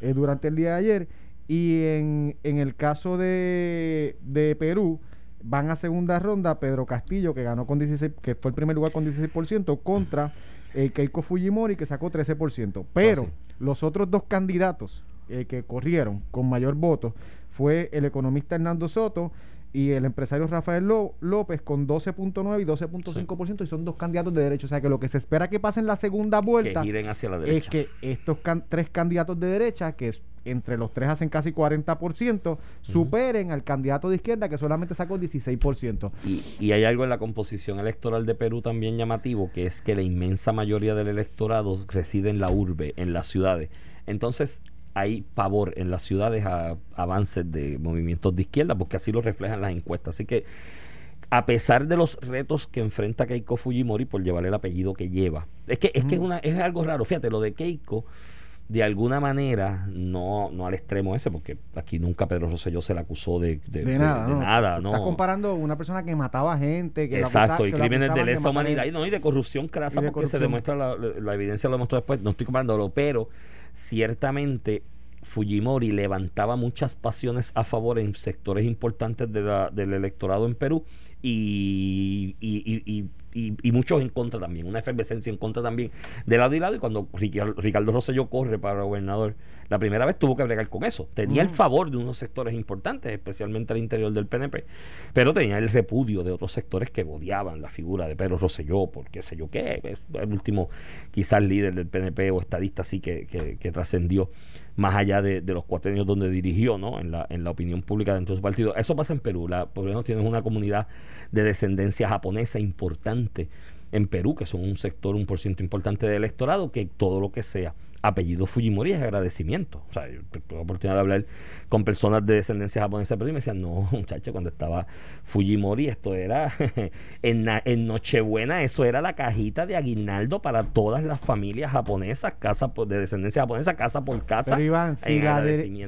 S4: eh, durante el día de ayer. Y en, en el caso de, de Perú, van a segunda ronda Pedro Castillo, que ganó con 16, que fue el primer lugar con 16%, contra eh, Keiko Fujimori, que sacó 13%. Pero
S3: Ah, sí.
S4: los otros dos candidatos eh, que corrieron con mayor voto fue el economista Hernando Soto y el empresario Rafael Ló- López con 12.9 y 12.5% y son dos candidatos de derecha. O sea que lo que se espera que pase en la segunda vuelta
S3: giren hacia la
S4: es que estos can- tres candidatos de derecha, que entre los tres hacen casi 40%, superen al candidato de izquierda que solamente sacó 16%.
S3: Y, y hay algo en la composición electoral de Perú también llamativo, que es que la inmensa mayoría del electorado reside en la urbe, en las ciudades. Entonces hay pavor en las ciudades a avances de movimientos de izquierda, porque así lo reflejan las encuestas. Así que a pesar de los retos que enfrenta Keiko Fujimori por llevar el apellido que lleva, es que es, que es, una, es algo raro. Fíjate, lo de Keiko de alguna manera, no, no al extremo ese, porque aquí nunca Pedro Rosselló se le acusó de, de-
S4: De, nada,
S3: de
S4: ¿no?
S3: nada, ¿no?
S4: Estás comparando una persona que mataba gente, que
S3: Exacto, y
S4: que
S3: crímenes de lesa humanidad y, no, y de corrupción crasa porque se demuestra la, la evidencia lo demostró después, no estoy comparándolo, pero ciertamente Fujimori levantaba muchas pasiones a favor en sectores importantes de la- del electorado en Perú y, y- y- y y, muchos en contra también, una efervescencia en contra también de lado y lado. Y cuando Ricardo Rosselló corre para gobernador, la primera vez tuvo que bregar con eso. Tenía el mm. favor de unos sectores importantes, especialmente al interior del PNP, pero tenía el repudio de otros sectores que odiaban la figura de Pedro Rosselló, porque sé yo qué, es el último quizás líder del PNP o estadista así que, que, trascendió más allá de, los cuatro años donde dirigió ¿no? en, la, en la opinión pública dentro de su partido. Eso pasa en Perú. La, por ejemplo, tienes una comunidad de descendencia japonesa importante en Perú, que son un sector, un por ciento importante del electorado, que todo lo que sea apellido Fujimori es agradecimiento. O sea, yo tuve la oportunidad de hablar con personas de descendencia japonesa, pero y me decían, no, *laughs* muchacho, cuando estaba Fujimori, esto era *laughs* en, en, Nochebuena, eso era la cajita de aguinaldo para todas las familias japonesas, casa de descendencia japonesa, casa por casa.
S4: Pero Iván,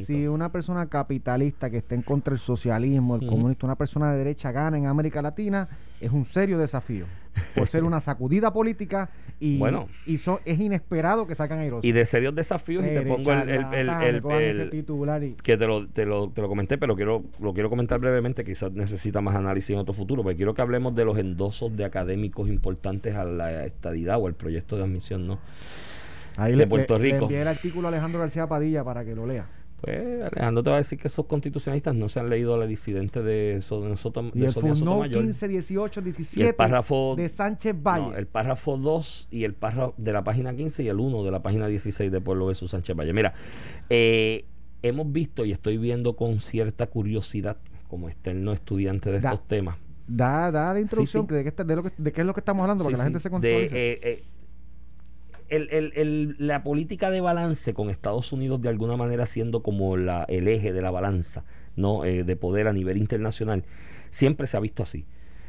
S4: si, una persona capitalista que esté en contra del socialismo, el comunista, una persona de derecha gana en América Latina, es un serio desafío por ser una sacudida política y, *laughs* bueno, y es inesperado que sacan
S3: a Y de serios desafíos, y te pongo el, el,
S4: titular
S3: que te lo, te, lo, te lo comenté, pero quiero lo quiero comentar brevemente, quizás necesita más análisis en otro futuro, porque quiero que hablemos de los endosos de académicos importantes a la estadidad o al proyecto de admisión ¿no?
S4: Ahí de Puerto Rico. Le envié el artículo a Alejandro García Padilla para que lo lea.
S3: Pues Alejandro te va a decir que esos constitucionalistas no se han leído a la disidente de,
S4: y el Sotomayor. 15, 18, 17
S3: el párrafo,
S4: de Sánchez Valle.
S3: el párrafo 2 y el párrafo de la página 15 y el 1 de la página 16 de Pueblo versus Sánchez Valle. Mira, eh, hemos visto y estoy viendo con cierta curiosidad, como externo estudiante de estos temas.
S4: Da, da la introducción De, qué, de, lo que, de qué es lo que estamos hablando, para que la gente se contextualice
S3: la política de balance con Estados Unidos de alguna manera siendo como el eje de la balanza. Eh, de poder a nivel internacional, siempre se ha visto así.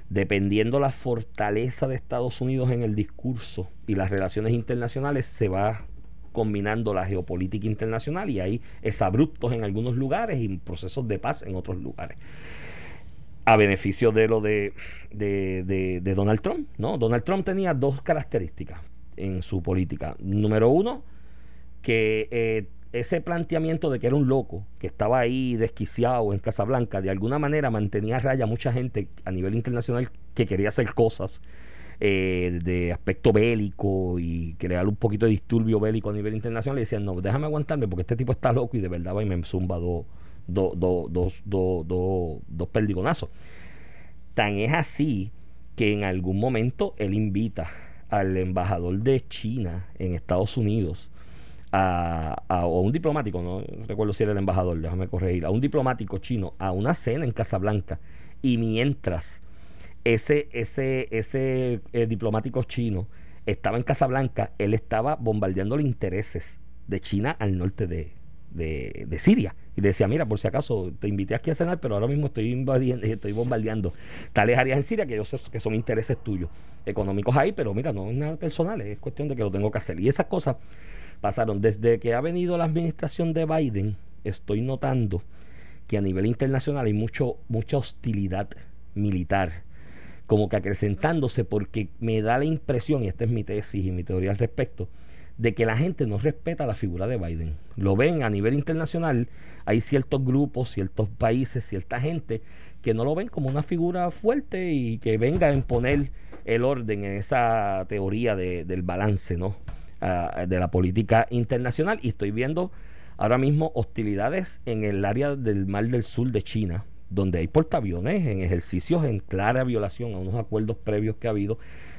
S3: Dependiendo la fortaleza de Estados Unidos en el discurso y las relaciones internacionales, se va combinando la geopolítica internacional y hay abruptos en algunos lugares y procesos de paz en otros lugares a beneficio de lo de, de, de, Donald Trump. ¿no? Donald Trump tenía dos características en su política. Número uno, que eh, ese planteamiento de que era un loco, que estaba ahí desquiciado en Casablanca, de alguna manera mantenía a raya a mucha gente a nivel internacional que quería hacer cosas eh, de aspecto bélico y crear un poquito de disturbio bélico a nivel internacional. Y decían, no, déjame aguantarme porque este tipo está loco y de verdad va y me zumba dos dos perdigonazos. Tan es así que en algún momento él invita al embajador de China en Estados Unidos, a, a, un diplomático, no recuerdo si era el embajador, déjame corregir, a un diplomático chino a una cena en Casablanca y mientras ese, ese, ese eh, diplomático chino estaba en Casablanca, él estaba bombardeando los intereses de China al norte de, de, de Siria y decía, mira, por si acaso te invité aquí a cenar, pero ahora mismo estoy invadiendo, *laughs* estoy bombardeando tales áreas en Siria que yo sé que son intereses tuyos, económicos ahí, pero mira, no es nada personal, es cuestión de que lo tengo que hacer. Y esas cosas pasaron. Desde que ha venido la administración de Biden, estoy notando que a nivel internacional hay mucho, mucha hostilidad militar, como que acrecentándose, porque me da la impresión, y esta es mi tesis y mi teoría al respecto, de que la gente no respeta la figura de Biden. Lo ven a nivel internacional, hay ciertos grupos, ciertos países, cierta gente que no lo ven como una figura fuerte y que venga a imponer el orden en esa teoría del balance ¿no? Ah, de la política internacional. Y estoy viendo ahora mismo hostilidades en el área del Mar del Sur de China, donde hay portaaviones en ejercicios en clara violación a unos acuerdos previos que ha habido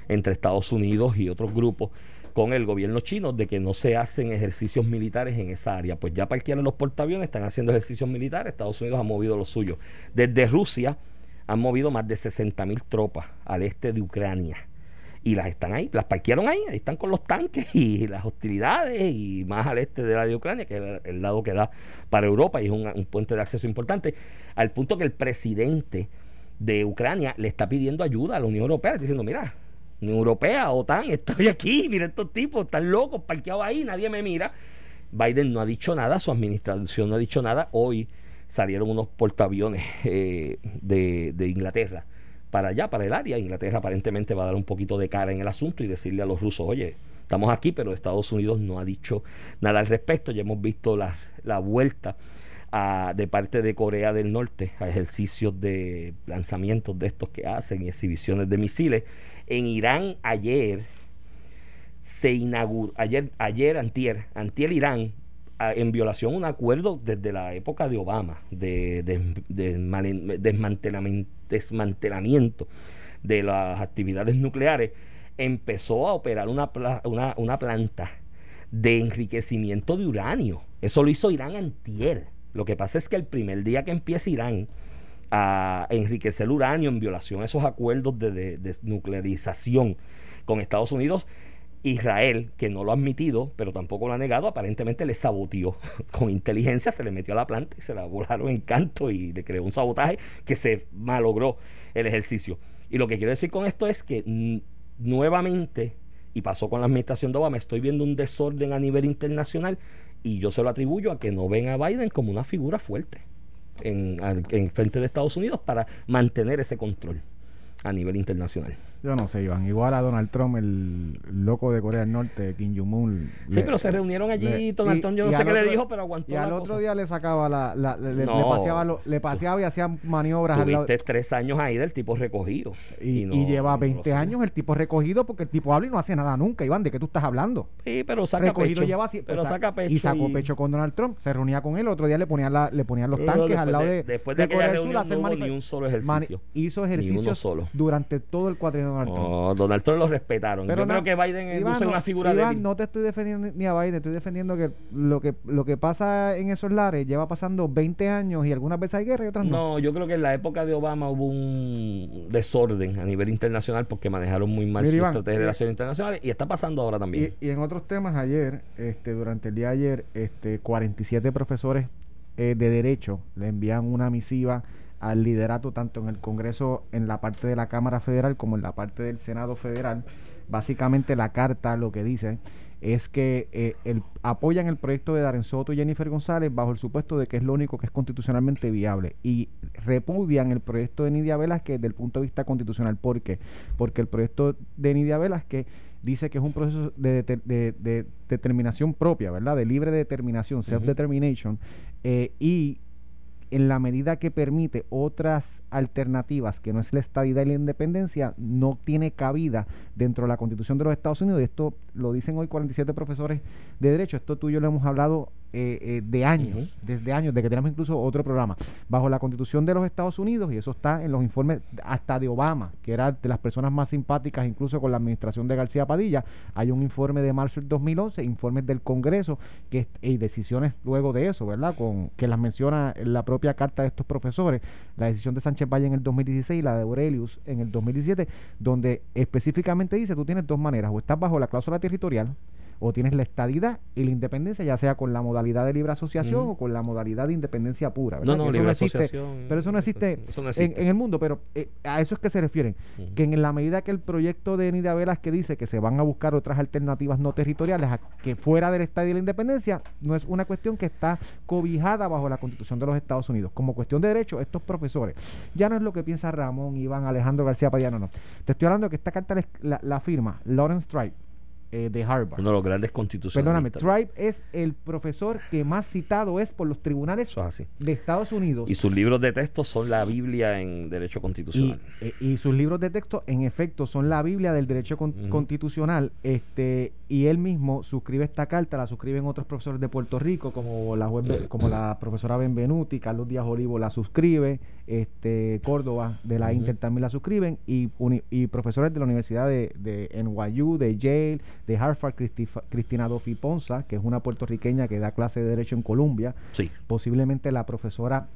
S3: entre Estados Unidos y otros grupos con el gobierno chino de que no se hacen ejercicios militares en esa área. Pues ya parquearon los portaaviones, están haciendo ejercicios militares, Estados Unidos ha movido lo suyo. Desde Rusia han movido más de 60 mil tropas al este de Ucrania. Y las están ahí, las parquearon ahí, ahí están con los tanques y las hostilidades y más al este de la de Ucrania, que es el, lado que da para Europa y es un, un puente de acceso importante, al punto que el presidente de Ucrania le está pidiendo ayuda a la Unión Europea, diciendo, mira, Unión Europea, OTAN, *laughs* estoy aquí, mira estos tipos, están locos, parqueados ahí, nadie me mira. Biden no ha dicho nada, su administración no ha dicho nada. Hoy salieron unos portaaviones eh, de, Inglaterra para allá, para el área. Inglaterra aparentemente va a dar un poquito de cara en el asunto y decirle a los rusos, oye, estamos aquí, pero Estados Unidos no ha dicho nada al respecto. Ya hemos visto la, la vuelta de parte de Corea del Norte a ejercicios de lanzamientos de estos que hacen y exhibiciones de misiles. En Irán ayer se inauguró, ayer, ayer antier, antier Irán en violación a un acuerdo desde la época de Obama de, desmantelamiento, de las actividades nucleares, empezó a operar una, una, una planta de enriquecimiento de uranio. Eso lo hizo Irán antier. Lo que pasa es que el primer día que empieza Irán a enriquecer uranio en violación a esos acuerdos de, desnuclearización con Estados Unidos, Israel, que no lo ha admitido, pero tampoco lo ha negado, aparentemente le saboteó *laughs* con inteligencia, se le metió a la planta y se la volaron en canto y le creó un sabotaje que se malogró el ejercicio. Y lo que quiero decir con esto es que nuevamente, y pasó con la administración de Obama, estoy viendo un desorden a nivel internacional y yo se lo atribuyo a que no ven a Biden como una figura fuerte en, en frente de Estados Unidos para mantener ese control a nivel internacional.
S4: Yo no sé, Iván. Igual a Donald Trump, el loco de Corea del Norte, Kim Jong-un.
S3: Sí, pero se reunieron allí. Donald Trump, yo no sé qué le dijo, pero aguantó.
S4: Y al otro día le sacaba la. le, paseaba le, paseaba y hacía maniobras.
S3: Tuviste tres años ahí del tipo recogido.
S4: Y, lleva 20 años el tipo recogido porque el tipo habla y no hace nada nunca, Iván. ¿De qué tú estás hablando?
S3: Sí, pero saca recogido pecho.
S4: Lleva, pero saca pecho. Y sacó pecho con Donald Trump. Se reunía con él. El otro día le ponían, la, le ponían los tanques al lado de.
S3: Después de, Corea del Sur, no hubo ni un solo ejercicio.
S4: hizo ejercicios durante todo el cuatrienio
S3: de Donald Trump. Donald Trump lo respetaron. Pero Yo creo que Biden es una figura
S4: Iván, no te estoy defendiendo ni a Biden, estoy defendiendo que lo que lo que pasa en esos lares lleva pasando 20 años y algunas veces hay guerra y otras no.
S3: No, yo creo que en la época de Obama hubo un desorden a nivel internacional porque manejaron muy mal su estrategia de relaciones internacionales y está pasando ahora también.
S4: Y, en otros temas, ayer, este durante el día de ayer, este 47 profesores eh, de derecho le envían una misiva al liderato tanto en el Congreso, en la parte de la Cámara Federal como en la parte del Senado Federal. Básicamente la carta lo que dice es que eh, el, apoyan el proyecto de Darren Soto y Jennifer González bajo el supuesto de que es lo único que es constitucionalmente viable y repudian el proyecto de Nidia Velázquez desde el punto de vista constitucional. ¿Por qué? Porque el proyecto de Nidia Velázquez dice que es un proceso de, determinación propia, ¿verdad? De libre determinación, self-determination, eh, y en la medida que permite otras alternativas que no es la estadidad y la independencia, no tiene cabida dentro de la Constitución de los Estados Unidos. Y esto lo dicen hoy 47 profesores de Derecho. Esto tú y yo lo hemos hablado eh, eh, de años, desde años, de que tenemos incluso otro programa. Bajo la Constitución de los Estados Unidos, y eso está en los informes hasta de Obama, que era de las personas más simpáticas, incluso con la administración de García Padilla, hay un informe de marzo del 2011, informes del Congreso, que y decisiones luego de eso, ¿verdad? Con que las menciona la propia carta de estos profesores, la decisión de Sánchez Valle en el 2016 y la de Aurelius en el 2017, donde específicamente dice, tú tienes dos maneras, o estás bajo la cláusula territorial, o tienes la estadidad y la independencia, ya sea con la modalidad de libre asociación o con la modalidad de independencia pura.
S3: No, no, libre existe,
S4: Pero eso no existe, En, el mundo, pero eh, a eso es que se refieren. Que en la medida que el proyecto de Nidia Velas que dice que se van a buscar otras alternativas no territoriales a que fuera del Estado y la independencia, no es una cuestión que está cobijada bajo la Constitución de los Estados Unidos. Como cuestión de derecho, estos profesores, ya no es lo que piensa Ramón, Iván, Alejandro García Payano, no. Te estoy hablando de que esta carta la, la firma Lawrence Tribe, eh, de Harvard.
S3: Uno de los grandes constitucionalistas.
S4: Perdóname, Tribe es el profesor que más citado es por los tribunales de Estados Unidos.
S3: Y sus libros de texto son la Biblia en derecho constitucional.
S4: Y, eh, sus libros de texto, en efecto, son la Biblia del derecho constitucional. Este Y él mismo suscribe esta carta, la suscriben otros profesores de Puerto Rico, como la, como la profesora Benvenuti, Carlos Díaz Olivo la suscribe, este Córdoba de la Inter también la suscriben, y, y profesores de la Universidad de, de NYU, de Yale, de Harvard, Cristina Dofi Ponza, que es una puertorriqueña que da clase de Derecho en Colombia.
S3: Sí.
S4: Posiblemente la profesora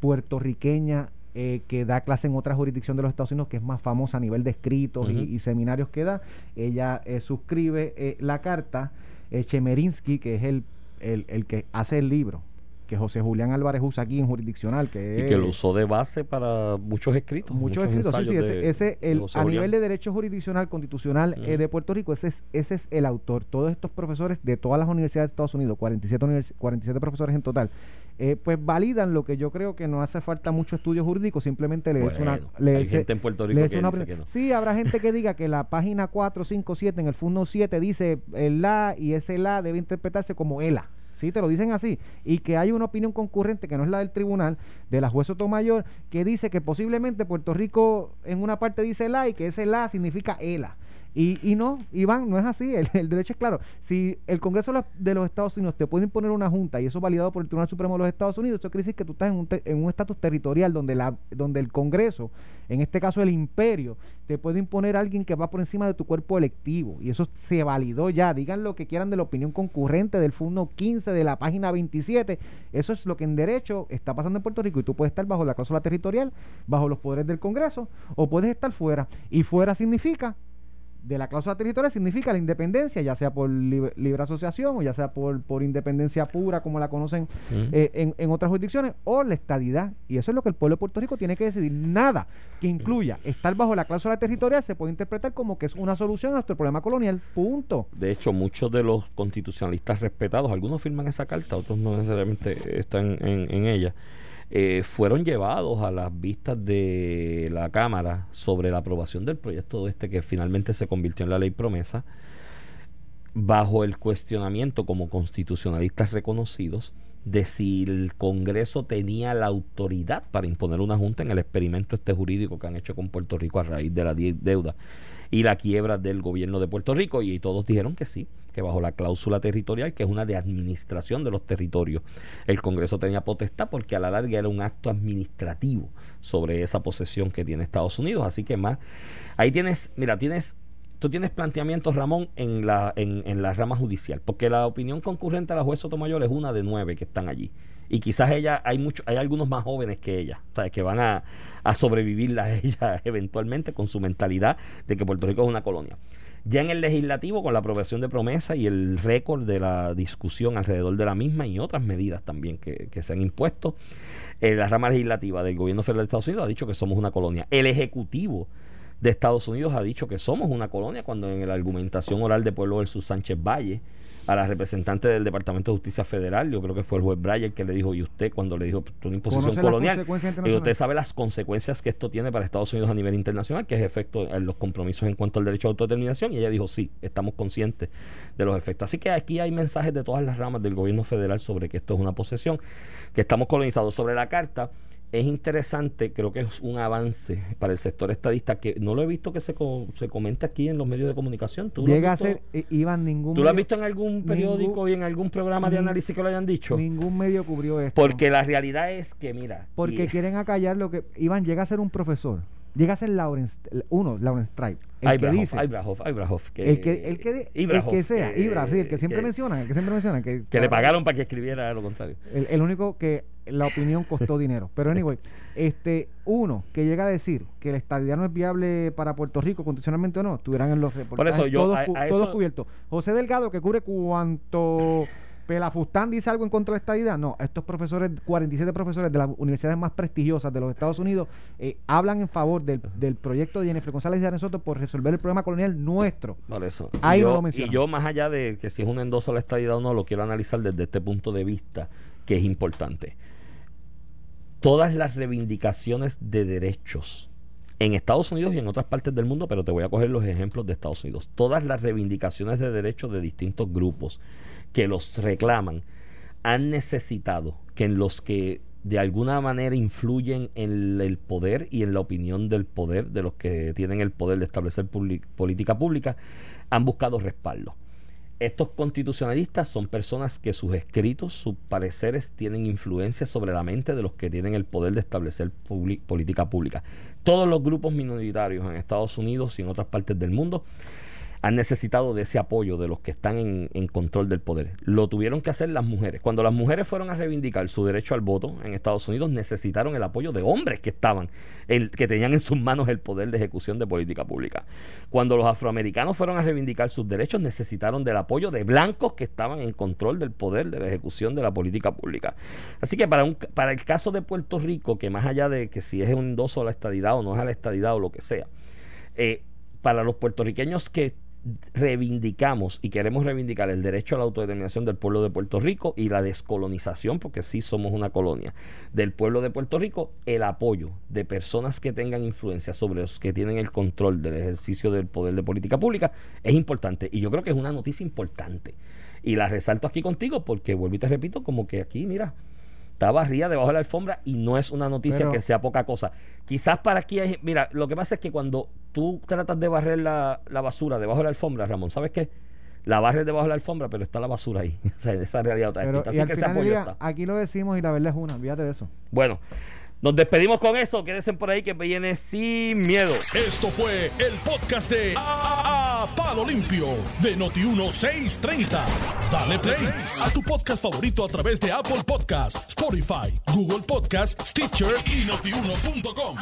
S4: puertorriqueña eh, que da clase en otra jurisdicción de los Estados Unidos, que es más famosa a nivel de escritos y, seminarios que da. Ella eh, suscribe eh, la carta. Chemerinsky, que es el, el, el que hace el libro, que José Julián Álvarez usa aquí en jurisdiccional. Que
S3: y que lo usó de base para muchos escritos.
S4: Muchos, escritos, sí, sí. Ese, el, a nivel de derecho jurisdiccional constitucional eh, de Puerto Rico, ese es, ese es el autor. Todos estos profesores de todas las universidades de Estados Unidos, 47, 47 profesores en total, eh, pues validan lo que yo creo que no hace falta mucho estudio jurídico, simplemente leerse una...
S3: hay gente en Puerto Rico que, dice que no.
S4: Sí, habrá gente que diga que la página 4, 5, 7 en el fondo 7 dice el la y ese la debe interpretarse como ELA sí, te lo dicen así, y que hay una opinión concurrente que no es la del tribunal, de la juez Sotomayor, que dice que posiblemente Puerto Rico en una parte dice la y que ese la significa ELA. Y, y no, Iván, no es así. *laughs* El, derecho es claro. Si el Congreso de los Estados Unidos te puede imponer una junta y eso validado por el Tribunal Supremo de los Estados Unidos, eso quiere decir que tú estás en un estatus territorial donde, la, donde el Congreso, en este caso el imperio, te puede imponer alguien que va por encima de tu cuerpo electivo. Y eso se validó ya. Digan lo que quieran de la opinión concurrente del Fundo 15 de la página 27. Eso es lo que en derecho está pasando en Puerto Rico y tú puedes estar bajo la cláusula territorial, bajo los poderes del Congreso, o puedes estar fuera. Y fuera significa de la cláusula territorial significa la independencia, ya sea por libre, asociación o ya sea por, por independencia pura, como la conocen eh, en, en, otras jurisdicciones, o la estadidad. Y eso es lo que el pueblo de Puerto Rico tiene que decidir. Nada que incluya estar bajo la cláusula territorial se puede interpretar como que es una solución a nuestro problema colonial. Punto.
S3: De hecho, muchos de los constitucionalistas respetados, algunos firman esa carta, otros no necesariamente están en, en ella eh, fueron llevados a las vistas de la Cámara sobre la aprobación del proyecto este que finalmente se convirtió en la ley promesa, bajo el cuestionamiento como constitucionalistas reconocidos de si el Congreso tenía la autoridad para imponer una junta en el experimento este jurídico que han hecho con Puerto Rico a raíz de la deuda y la quiebra del gobierno de Puerto Rico. Y todos dijeron que sí, que bajo la cláusula territorial, que es una de administración de los territorios, el Congreso tenía potestad porque a la larga era un acto administrativo sobre esa posesión que tiene Estados Unidos, así que más ahí tienes, mira, tienes tú tienes planteamientos, Ramón, en la, en, en la rama judicial, porque la opinión concurrente a la juez Sotomayor es una de nueve que están allí y quizás ella hay hay algunos más jóvenes que ella, que van a, a sobrevivir a ella *laughs* eventualmente con su mentalidad de que Puerto Rico es una colonia. Ya en el legislativo, con la aprobación de promesa y el récord de la discusión alrededor de la misma y otras medidas también que, se han impuesto, eh, la rama legislativa del gobierno federal de Estados Unidos ha dicho que somos una colonia. El ejecutivo de Estados Unidos ha dicho que somos una colonia cuando en la argumentación oral de Pueblo versus Sánchez Valle a la representante del Departamento de Justicia Federal, yo creo que fue el juez Breyer que le dijo, y usted cuando le dijo una imposición colonial, y usted sabe las consecuencias que esto tiene para Estados Unidos a nivel internacional, que es efecto en los compromisos en cuanto al derecho a autodeterminación, y ella dijo, sí, estamos conscientes de los efectos. Así que aquí hay mensajes de todas las ramas del gobierno federal sobre que esto es una posesión, que estamos colonizados. Sobre la carta, es interesante, creo que es un avance para el sector estadista que no lo he visto que se, se comente aquí en los medios de comunicación.
S4: ¿Tú Llega a ser, eh, Iván, ningún.
S3: ¿Tú lo has visto en algún periódico y en algún programa de análisis que lo hayan dicho?
S4: Ningún medio cubrió esto.
S3: Porque la realidad es que, mira.
S4: Porque quieren acallar lo que. Iván llega a ser un profesor. Llega a ser Lawrence, uno, Lawrence Tribe.
S3: El que dice. Ibrahov,
S4: que, el que, el que, el que sea, Ibra, sí, el que siempre mencionan, el que siempre mencionan.
S3: Que, que le pagaron para que escribiera lo contrario.
S4: El, el único que la opinión costó *laughs* dinero. Pero anyway, este, uno que llega a decir que la estadía no es viable para Puerto Rico, constitucionalmente o no, estuvieran en los
S3: reportajes Por eso yo,
S4: todos, cubiertos. José Delgado, que cubre cuanto Pelafustán dice algo en contra de la estadidad. No, estos profesores, 47 profesores de las universidades más prestigiosas de los Estados Unidos, eh, hablan en favor del, proyecto de Jennifer González de Arensoto por resolver el problema colonial nuestro.
S3: Por eso. Ahí y yo, lo y yo, más allá de que si es un endoso a la estadidad o no, lo quiero analizar desde este punto de vista, que es importante todas las reivindicaciones de derechos en Estados Unidos y en otras partes del mundo, pero te voy a coger los ejemplos de Estados Unidos. Todas las reivindicaciones de derechos de distintos grupos que los reclaman han necesitado que en los que de alguna manera influyen en el poder y en la opinión del poder de los que tienen el poder de establecer política pública, han buscado respaldo. Estos constitucionalistas son personas que sus escritos, sus pareceres tienen influencia sobre la mente de los que tienen el poder de establecer política pública. Todos los grupos minoritarios en Estados Unidos y en otras partes del mundo han necesitado de ese apoyo de los que están en, control del poder. Lo tuvieron que hacer las mujeres. Cuando las mujeres fueron a reivindicar su derecho al voto en Estados Unidos, necesitaron el apoyo de hombres que estaban, que tenían en sus manos el poder de ejecución de política pública. Cuando los afroamericanos fueron a reivindicar sus derechos, necesitaron del apoyo de blancos que estaban en control del poder de la ejecución de la política pública. Así que para, un, para el caso de Puerto Rico, que más allá de que si es un endoso a la estadidad o no es a la estadidad o lo que sea, eh, para los puertorriqueños que reivindicamos y queremos reivindicar el derecho a la autodeterminación del pueblo de Puerto Rico y la descolonización, porque sí somos una colonia del pueblo de Puerto Rico, el apoyo de personas que tengan influencia sobre los que tienen el control del ejercicio del poder de política pública es importante y yo creo que es una noticia importante Y la resalto aquí contigo porque, vuelvo y te repito, como que aquí, mira, está barrida debajo de la alfombra y no es una noticia
S4: Pero-
S3: que sea poca cosa. Quizás para aquí hay, mira, lo que pasa es que cuando tú tratas de barrer la, la basura debajo de la alfombra, Ramón, ¿sabes qué? La barres debajo de la alfombra, pero está la basura ahí. *laughs* o sea, esa realidad está
S4: Pero,
S3: Así que ese apoyo
S4: día,
S3: está.
S4: aquí lo decimos y la verdad es una, olvídate de eso.
S3: Bueno, nos despedimos con eso. Quédense por ahí que viene sin miedo.
S1: Esto fue el podcast de A, A- Palo Limpio de Noti1630. Dale play a tu podcast favorito a través de Apple Podcasts, Spotify, Google Podcasts, Stitcher y notiuno.com.